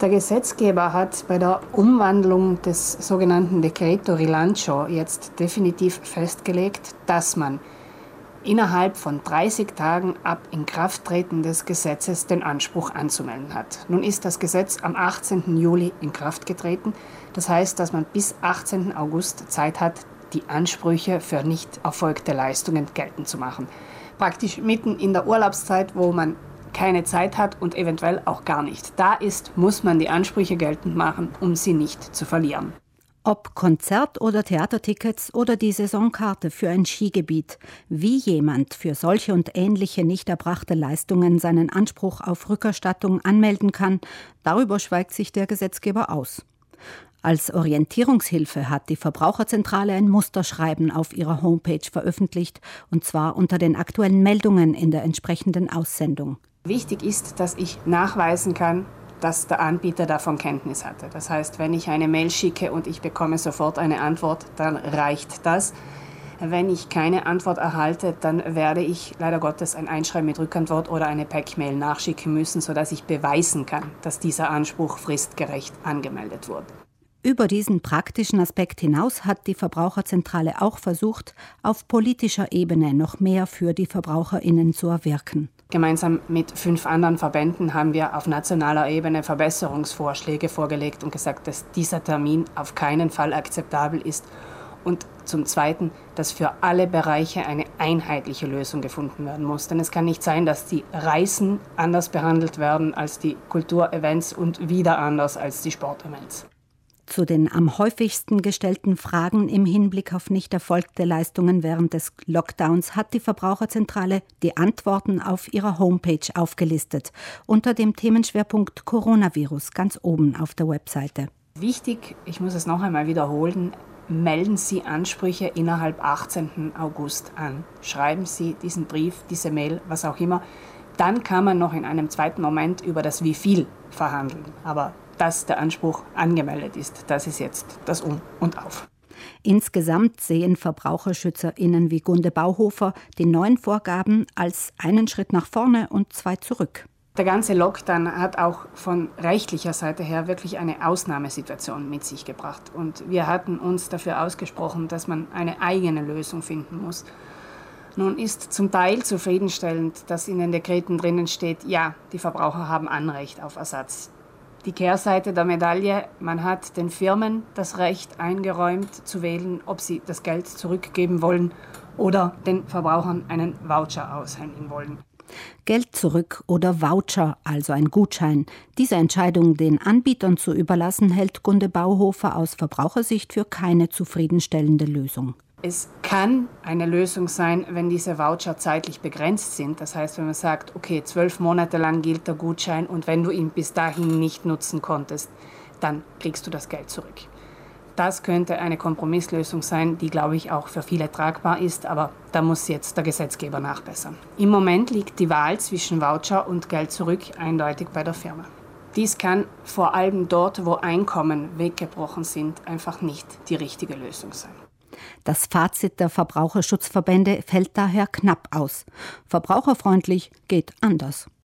Der Gesetzgeber hat bei der Umwandlung des sogenannten Decreto Rilancio jetzt definitiv festgelegt, dass man innerhalb von 30 Tagen ab Inkrafttreten des Gesetzes den Anspruch anzumelden hat. Nun ist das Gesetz am 18. Juli in Kraft getreten. Das heißt, dass man bis 18. August Zeit hat, die Ansprüche für nicht erfolgte Leistungen geltend zu machen. Praktisch mitten in der Urlaubszeit, wo man keine Zeit hat und eventuell auch gar nicht da ist, muss man die Ansprüche geltend machen, um sie nicht zu verlieren. Ob Konzert- oder Theatertickets oder die Saisonkarte für ein Skigebiet, wie jemand für solche und ähnliche nicht erbrachte Leistungen seinen Anspruch auf Rückerstattung anmelden kann, darüber schweigt sich der Gesetzgeber aus. Als Orientierungshilfe hat die Verbraucherzentrale ein Musterschreiben auf ihrer Homepage veröffentlicht, und zwar unter den aktuellen Meldungen in der entsprechenden Aussendung. Wichtig ist, dass ich nachweisen kann, dass der Anbieter davon Kenntnis hatte. Das heißt, wenn ich eine Mail schicke und ich bekomme sofort eine Antwort, dann reicht das. Wenn ich keine Antwort erhalte, dann werde ich leider Gottes ein Einschreiben mit Rückantwort oder eine Pack-Mail nachschicken müssen, sodass ich beweisen kann, dass dieser Anspruch fristgerecht angemeldet wurde. Über diesen praktischen Aspekt hinaus hat die Verbraucherzentrale auch versucht, auf politischer Ebene noch mehr für die Verbraucherinnen zu erwirken. Gemeinsam mit fünf anderen Verbänden haben wir auf nationaler Ebene Verbesserungsvorschläge vorgelegt und gesagt, dass dieser Termin auf keinen Fall akzeptabel ist und zum Zweiten, dass für alle Bereiche eine einheitliche Lösung gefunden werden muss. Denn es kann nicht sein, dass die Reisen anders behandelt werden als die Kulturevents und wieder anders als die Sportevents. Zu den am häufigsten gestellten Fragen im Hinblick auf nicht erfolgte Leistungen während des Lockdowns hat die Verbraucherzentrale die Antworten auf ihrer Homepage aufgelistet, unter dem Themenschwerpunkt Coronavirus ganz oben auf der Webseite. Wichtig, ich muss es noch einmal wiederholen, melden Sie Ansprüche innerhalb 18. August an. Schreiben Sie diesen Brief, diese Mail, was auch immer. Dann kann man noch in einem zweiten Moment über das Wie viel verhandeln. Aber dass der Anspruch angemeldet ist. Das ist jetzt das Um und Auf. Insgesamt sehen VerbraucherschützerInnen wie Gunde Bauhofer die neuen Vorgaben als einen Schritt nach vorne und zwei zurück. Der ganze Lockdown hat auch von rechtlicher Seite her wirklich eine Ausnahmesituation mit sich gebracht. Und wir hatten uns dafür ausgesprochen, dass man eine eigene Lösung finden muss. Nun ist zum Teil zufriedenstellend, dass in den Dekreten drinnen steht, ja, die Verbraucher haben Anrecht auf Ersatz die Kehrseite der Medaille, man hat den Firmen das Recht eingeräumt zu wählen, ob sie das Geld zurückgeben wollen oder den Verbrauchern einen Voucher aushändigen wollen. Geld zurück oder Voucher, also ein Gutschein. Diese Entscheidung den Anbietern zu überlassen, hält Gunde Bauhofer aus Verbrauchersicht für keine zufriedenstellende Lösung. Es kann eine Lösung sein, wenn diese Voucher zeitlich begrenzt sind. Das heißt, wenn man sagt, okay, zwölf Monate lang gilt der Gutschein und wenn du ihn bis dahin nicht nutzen konntest, dann kriegst du das Geld zurück. Das könnte eine Kompromisslösung sein, die, glaube ich, auch für viele tragbar ist, aber da muss jetzt der Gesetzgeber nachbessern. Im Moment liegt die Wahl zwischen Voucher und Geld zurück eindeutig bei der Firma. Dies kann vor allem dort, wo Einkommen weggebrochen sind, einfach nicht die richtige Lösung sein. Das Fazit der Verbraucherschutzverbände fällt daher knapp aus. Verbraucherfreundlich geht anders.